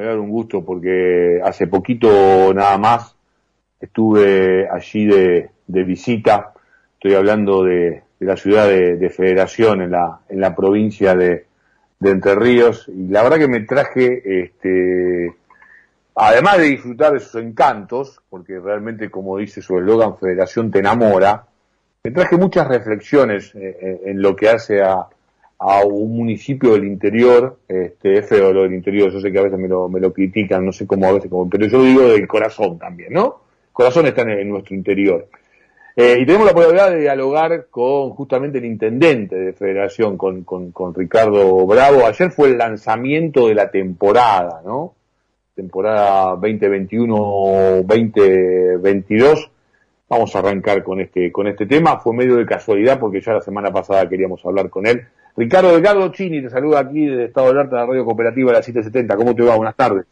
me da un gusto porque hace poquito nada más estuve allí de, visita, estoy hablando de, la ciudad de, Federación en la, en la provincia de, Entre Ríos. Y la verdad que me traje, este, además de disfrutar de sus encantos, porque realmente como dice su eslogan Federación te enamora, me traje muchas reflexiones eh, eh, en lo que hace a, a un municipio del interior, este, es feo lo del interior, yo sé que a veces me lo, me lo critican, no sé cómo a veces, pero yo digo del corazón también, ¿no? El corazón está en, nuestro interior. Eh, y tenemos la posibilidad de dialogar con justamente el intendente de Federación, con, con, con Ricardo Bravo. Ayer fue el lanzamiento de la temporada, ¿no? Temporada 2021-2022 Vamos a arrancar con este, con este tema. Fue medio de casualidad porque ya la semana pasada queríamos hablar con él. Ricardo Delgado Chini te saluda aquí desde Estado del Arte de la Radio Cooperativa de la 770. ¿Cómo te va? Buenas tardes.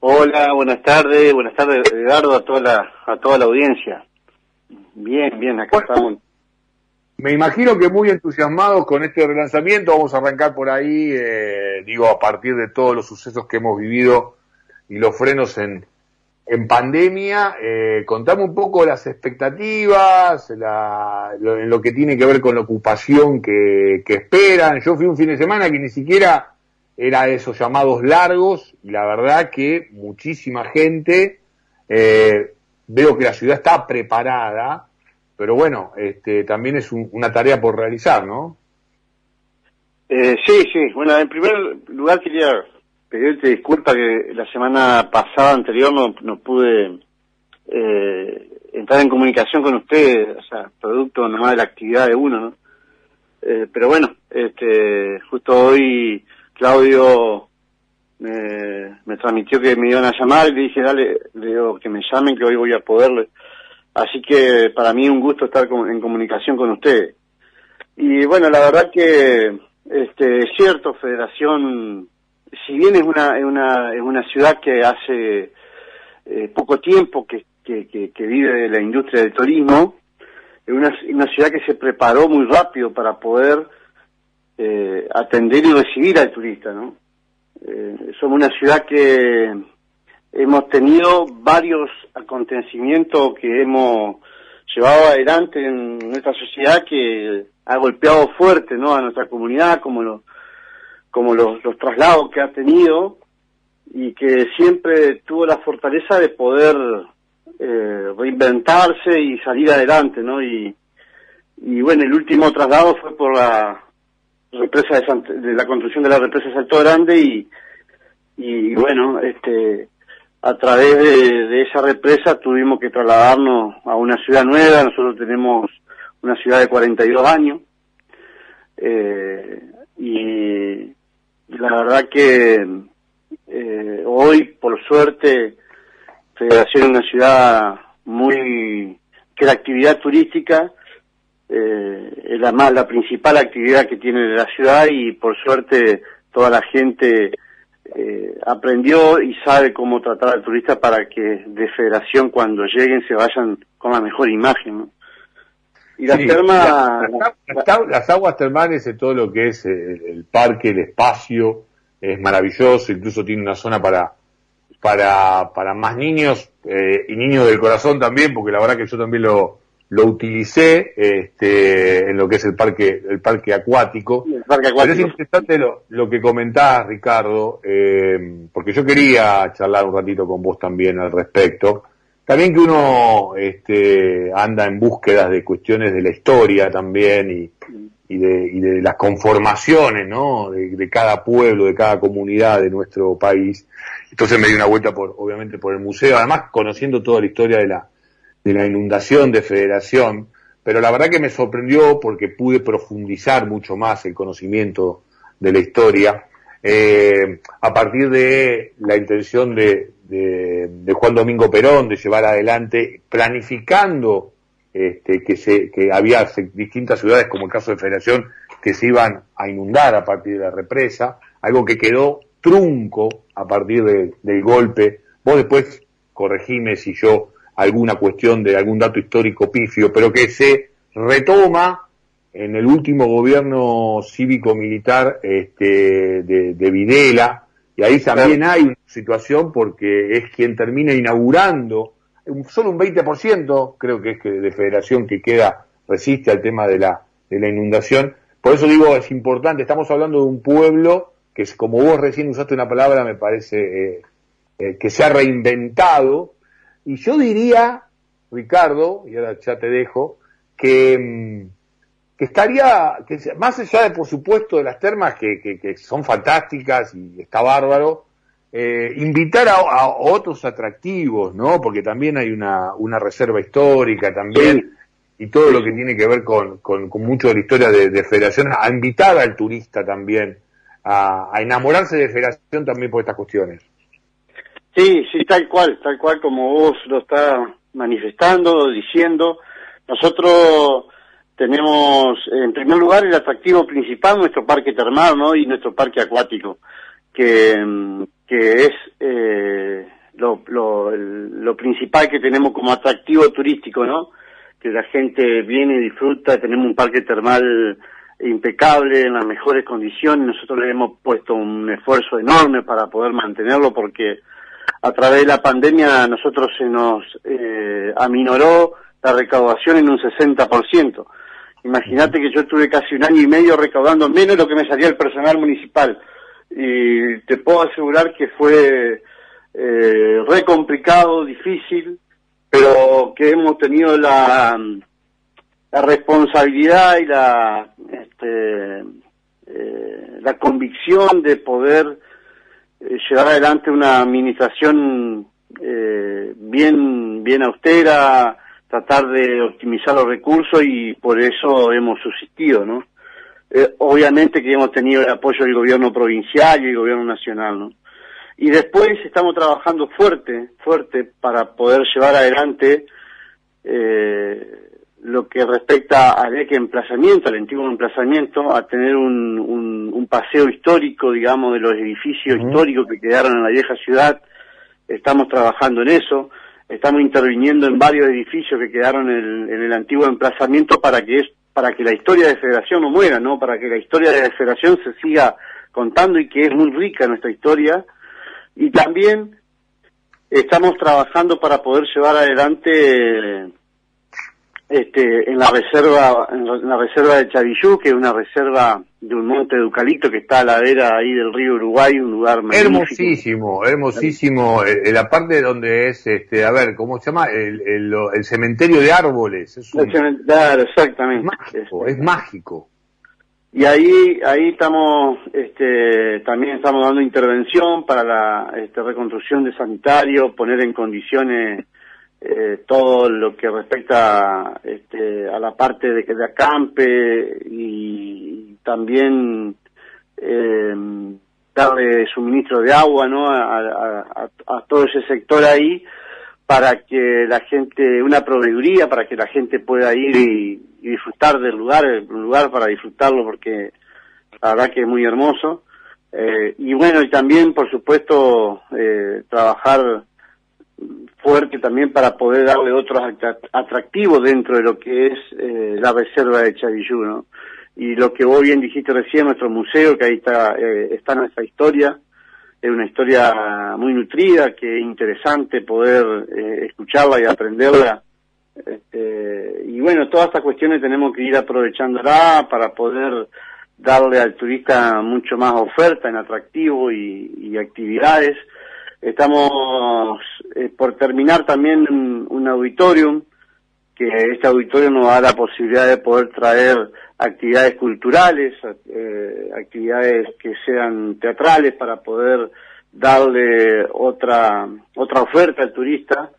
Hola, buenas tardes. Buenas tardes, Edgardo, a toda la, a toda la audiencia. Bien, bien, acá estamos. Me imagino que muy entusiasmados con este relanzamiento. Vamos a arrancar por ahí, eh, digo, a partir de todos los sucesos que hemos vivido y los frenos en, en pandemia, eh, contame un poco las expectativas, lo, en lo que tiene que ver con la ocupación que, esperan. Yo fui un fin de semana que ni siquiera era de esos llamados largos la verdad que muchísima gente, eh, veo que la ciudad está preparada, pero bueno, este, también es una tarea por realizar, ¿no? Eh, sí, sí. Bueno, en primer lugar quería pedirte disculpa que la semana pasada, anterior, no, no pude eh, entrar en comunicación con ustedes, o sea, producto nomás de la actividad de uno, ¿no? Eh, pero bueno, este, justo hoy Claudio me, me, transmitió que me iban a llamar y le dije, dale, le digo que me llamen, que hoy voy a poderle. Así que para mí un gusto estar en comunicación con ustedes. Y bueno, la verdad que este, es cierto, Federación si bien es una, es una, es una ciudad que hace eh, poco tiempo que, que, vive de la industria del turismo, es una, una ciudad que se preparó muy rápido para poder eh, atender y recibir al turista, ¿no? Eh, somos una ciudad que hemos tenido varios acontecimientos que hemos llevado adelante en nuestra sociedad que ha golpeado fuerte, ¿no? A nuestra comunidad, como lo, como los, los traslados que ha tenido y que siempre tuvo la fortaleza de poder eh, reinventarse y salir adelante, ¿no? Y, y bueno, el último traslado fue por la represa de, de la construcción de la represa de Salto Grande y, y bueno, este, a través de, de, esa represa tuvimos que trasladarnos a una ciudad nueva, nosotros tenemos una ciudad de 42 años, eh, y la verdad que eh, hoy, por suerte, Federación es una ciudad muy que la actividad turística eh, es la más la principal actividad que tiene la ciudad y por suerte toda la gente eh, aprendió y sabe cómo tratar al turista para que de Federación cuando lleguen se vayan con la mejor imagen. ¿no? Y las las, aguas termales todo lo que es el, parque, el espacio, es maravilloso, incluso tiene una zona para, para, para más niños eh, y niños del corazón también, porque la verdad que yo también lo, lo utilicé este, en lo que es el parque, el parque acuático. Pero es interesante lo, lo que comentás, Ricardo, eh, porque yo quería charlar un ratito con vos también al respecto. También que uno este, anda en búsquedas de cuestiones de la historia también y, de, y de las conformaciones ¿no? De, cada pueblo, de cada comunidad de nuestro país. Entonces me di una vuelta por, obviamente, por el museo, además conociendo toda la historia de la, de la inundación de Federación, pero la verdad que me sorprendió porque pude profundizar mucho más el conocimiento de la historia eh, a partir de la intención de, de, Juan Domingo Perón de llevar adelante, planificando este, que, se, que había distintas ciudades, como el caso de Federación, que se iban a inundar a partir de la represa, algo que quedó trunco a partir del golpe. Vos después corregime si yo alguna cuestión de algún dato histórico pifio, pero que se retoma en el último gobierno cívico-militar este, de, de Videla, Y ahí también hay una situación porque es quien termina inaugurando, solo un 20% creo que es que de federación que queda resiste al tema de la, de la inundación. Por eso digo, es importante, estamos hablando de un pueblo que es, como vos recién usaste una palabra, me parece eh, eh, que se ha reinventado. Y yo diría, Ricardo, y ahora ya te dejo, que, mm, que estaría, que más allá de, por supuesto, de las termas que, son fantásticas y está bárbaro, eh, invitar a, otros atractivos, ¿no? Porque también hay una, una reserva histórica también y todo lo que tiene que ver con, con, mucho de la historia de, de, Federación, a invitar al turista también a, a enamorarse de Federación también por estas cuestiones. Sí, sí, tal cual, tal cual como vos lo estás manifestando, diciendo. Nosotros tenemos, en primer lugar, el atractivo principal, nuestro parque termal, ¿no? Y nuestro parque acuático, que, que es eh, lo, lo, lo principal que tenemos como atractivo turístico, ¿no? Que la gente viene y disfruta, tenemos un parque termal impecable, en las mejores condiciones, nosotros le hemos puesto un esfuerzo enorme para poder mantenerlo porque a través de la pandemia nosotros se nos eh, aminoró la recaudación en un 60%. Imagínate que yo estuve casi un año y medio recaudando menos de lo que me salía el personal municipal. Y te puedo asegurar que fue eh, re complicado, difícil, pero que hemos tenido la, responsabilidad y la, este, eh, la convicción de poder eh, llevar adelante una administración eh, bien, bien austera, tratar de optimizar los recursos y por eso hemos subsistido, ¿no? Eh, obviamente que hemos tenido el apoyo del gobierno provincial y el gobierno nacional, ¿no? Y después estamos trabajando fuerte, fuerte para poder llevar adelante eh, lo que respecta al eje emplazamiento, al antiguo emplazamiento, a tener un, un, paseo histórico, digamos, de los edificios históricos que quedaron en la vieja ciudad. Estamos trabajando en eso. Estamos interviniendo en varios edificios que quedaron en el, antiguo emplazamiento para que es, para que la historia de Federación no muera, ¿no? Para que la historia de Federación se siga contando y que es muy rica nuestra historia. Y también estamos trabajando para poder llevar adelante este, en la reserva en la reserva de Chavillú, que es una reserva de un monte de eucalipto que está a la vera ahí del río Uruguay, un lugar hermosísimo, hermosísimo, en eh, eh, la parte donde es, este, a ver, ¿cómo se llama? El, el, cementerio de árboles. Es Claro, exactamente. Es mágico, Y ahí, ahí estamos, este, también estamos dando intervención para la este, reconstrucción de sanitario, poner en condiciones eh, todo lo que respecta este, a la parte de que de acampe y, también eh, darle suministro de agua ¿no? A, todo ese sector ahí para que la gente, una proveeduría para que la gente pueda ir y, disfrutar del lugar, un lugar para disfrutarlo porque la verdad que es muy hermoso. Eh, y bueno, y también, por supuesto, eh, trabajar fuerte también para poder darle otros atractivos dentro de lo que es eh, la reserva de Chavillú, ¿no? Y lo que vos bien dijiste recién, nuestro museo, que ahí está, eh, está nuestra historia, es una historia muy nutrida, que es interesante poder eh, escucharla y aprenderla. Este, y bueno, todas estas cuestiones tenemos que ir aprovechándola para poder darle al turista mucho más oferta en atractivo y, y actividades Estamos eh, por terminar también un, auditorium, que este auditorio nos da la posibilidad de poder traer actividades culturales, eh, actividades que sean teatrales para poder darle otra otra oferta al turista.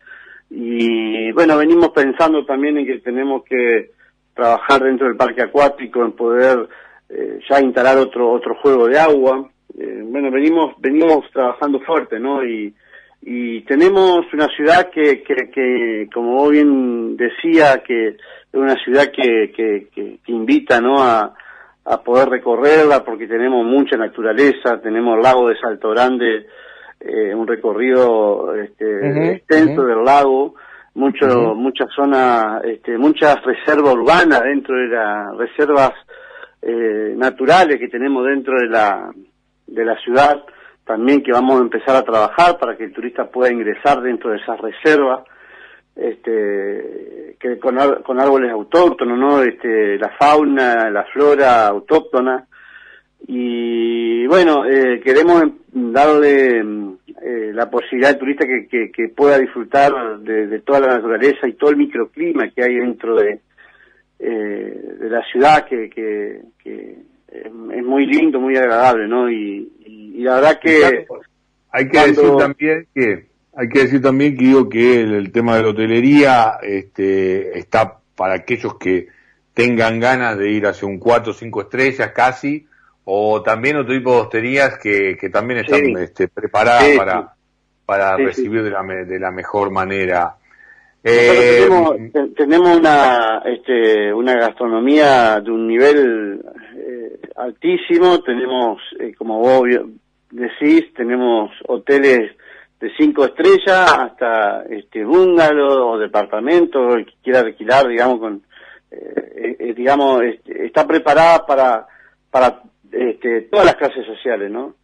Y bueno venimos pensando también en que tenemos que trabajar dentro del parque acuático en poder eh, ya instalar otro otro juego de agua eh, bueno, venimos, venimos trabajando fuerte, ¿no? Y, y tenemos una ciudad que, que, que, como vos bien decía, que es una ciudad que, que, que, invita, ¿no? A, a poder recorrerla porque tenemos mucha naturaleza, tenemos el lago de Salto Grande, eh, un recorrido este, extenso del lago, mucho, muchas zonas, este, muchas reservas urbanas dentro de las reservas eh, naturales que tenemos dentro de la, de la ciudad, también que vamos a empezar a trabajar para que el turista pueda ingresar dentro de esas reservas, este, que con, con árboles autóctonos, ¿no? Este, la fauna, la flora autóctona. Y bueno, eh, queremos darle eh, la posibilidad al turista que, que, pueda disfrutar de, toda la naturaleza y todo el microclima que hay dentro de, eh, de la ciudad, que, que, es muy lindo, muy agradable, ¿no? Y, la verdad que... Hay que decir también que hay que decir también que digo que el, tema de la hotelería este, está para aquellos que tengan ganas de ir hacia un 4 o 5 estrellas casi, o también otro tipo de hosterías que, que también están este, preparadas para, para recibir de la, de la mejor manera. Eh, tenemos, una, este, una gastronomía de un nivel eh, altísimo, tenemos, eh, como vos decís, tenemos hoteles de cinco estrellas hasta este bungalow o departamento, el que quiera alquilar, digamos, con, digamos, este, está preparada para, para este, todas las clases sociales, ¿no?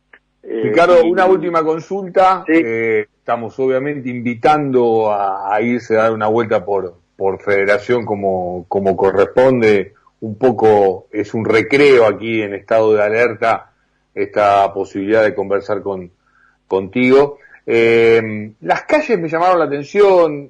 Eh, Ricardo, una última consulta. Eh, estamos obviamente invitando a, irse a dar una vuelta por, por federación como, como corresponde. Un poco es un recreo aquí en estado de alerta esta posibilidad de conversar con, contigo. Eh, las calles me llamaron la atención.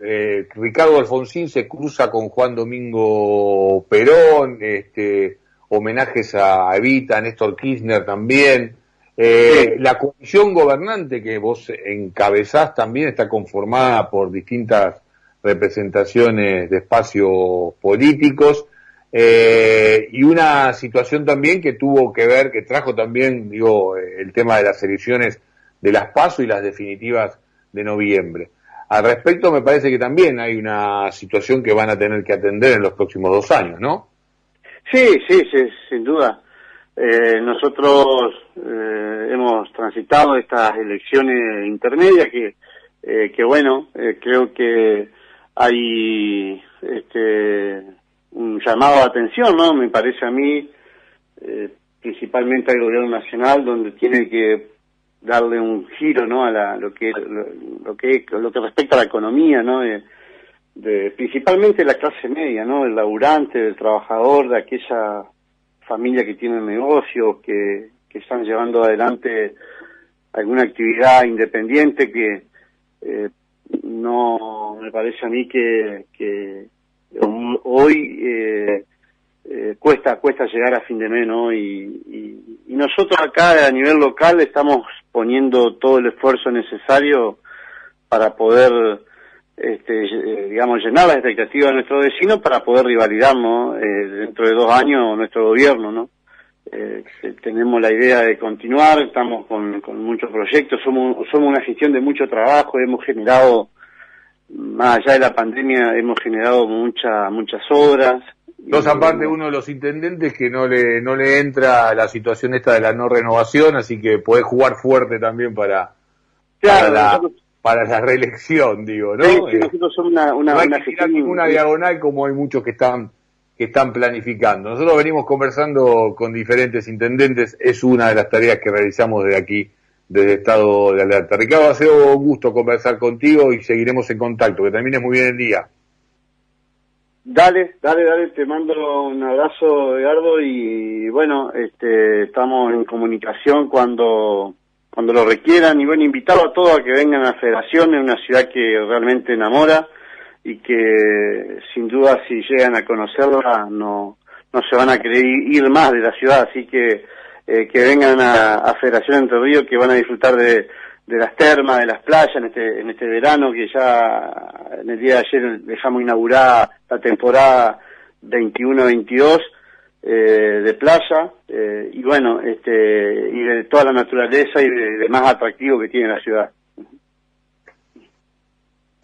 Ricardo Alfonsín se cruza con Juan Domingo Perón. Este, homenajes a Evita, a Néstor Kirchner también. Eh, la comisión gobernante que vos encabezás también está conformada por distintas representaciones de espacios políticos eh, y una situación también que tuvo que ver, que trajo también, digo, el tema de las elecciones de las PASO y las definitivas de noviembre. Al respecto, me parece que también hay una situación que van a tener que atender en los próximos dos años, ¿no? Sí, sí, sí sin duda. Eh, nosotros eh, hemos transitado estas elecciones intermedias que, eh, que bueno, creo que hay este, un llamado de atención, ¿no? Me parece a mí, principalmente al gobierno nacional, donde tiene que darle un giro, ¿no? A la, lo que lo, que lo que respecta a la economía, ¿no? de principalmente la clase media, ¿no? El laburante, del trabajador, de aquella familia que tiene negocio, que, que están llevando adelante alguna actividad independiente que eh, no me parece a mí que hoy eh, eh, cuesta cuesta llegar a fin de mes, ¿no? Y, y, nosotros acá a nivel local estamos poniendo todo el esfuerzo necesario para poder este, eh, digamos, llenar las expectativas de nuestros vecinos para poder rivalidar, eh, dentro de dos años nuestro gobierno, ¿no? Eh, tenemos la idea de continuar, estamos con, con muchos proyectos, somos, somos una gestión de mucho trabajo, hemos generado, más allá de la pandemia, hemos generado muchas muchas obras. Dos aparte uno de los intendentes que no le no le entra la situación esta de la no renovación, así que puede jugar fuerte también para, claro, la, para la reelección, digo, ¿no? Sí, eh, nosotros somos una, una, no hay una, diagonal como hay muchos que están que están planificando. Nosotros venimos conversando con diferentes intendentes, es una de las tareas que realizamos desde aquí, desde Estado de Alerta. Ricardo, ha sido un gusto conversar contigo y seguiremos en contacto. Que termines muy bien el día. Dale, dale, dale, te mando un abrazo, Edgardo, y bueno, este, estamos en comunicación cuando cuando lo requieran y bueno, invitado a todos a que vengan a Federación, es una ciudad que realmente enamora y que sin duda si llegan a conocerla no, no se van a querer ir más de la ciudad, así que eh, que vengan a, Federación Entre Ríos, que van a disfrutar de, las termas, de las playas en este, en este verano, que ya en el día de ayer dejamos inaugurada la temporada 21-22 eh, de playa eh, y bueno, este, y de toda la naturaleza y de, más atractivo que tiene la ciudad.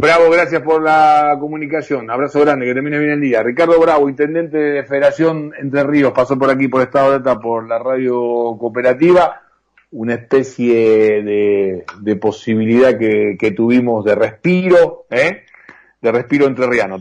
Bravo, gracias por la comunicación. Abrazo grande, que termine bien el día. Ricardo Bravo, intendente de Federación Entre Ríos, pasó por aquí por Estado de Data, por la radio cooperativa. Una especie de, posibilidad que, que tuvimos de respiro, ¿eh? de respiro entrerriano.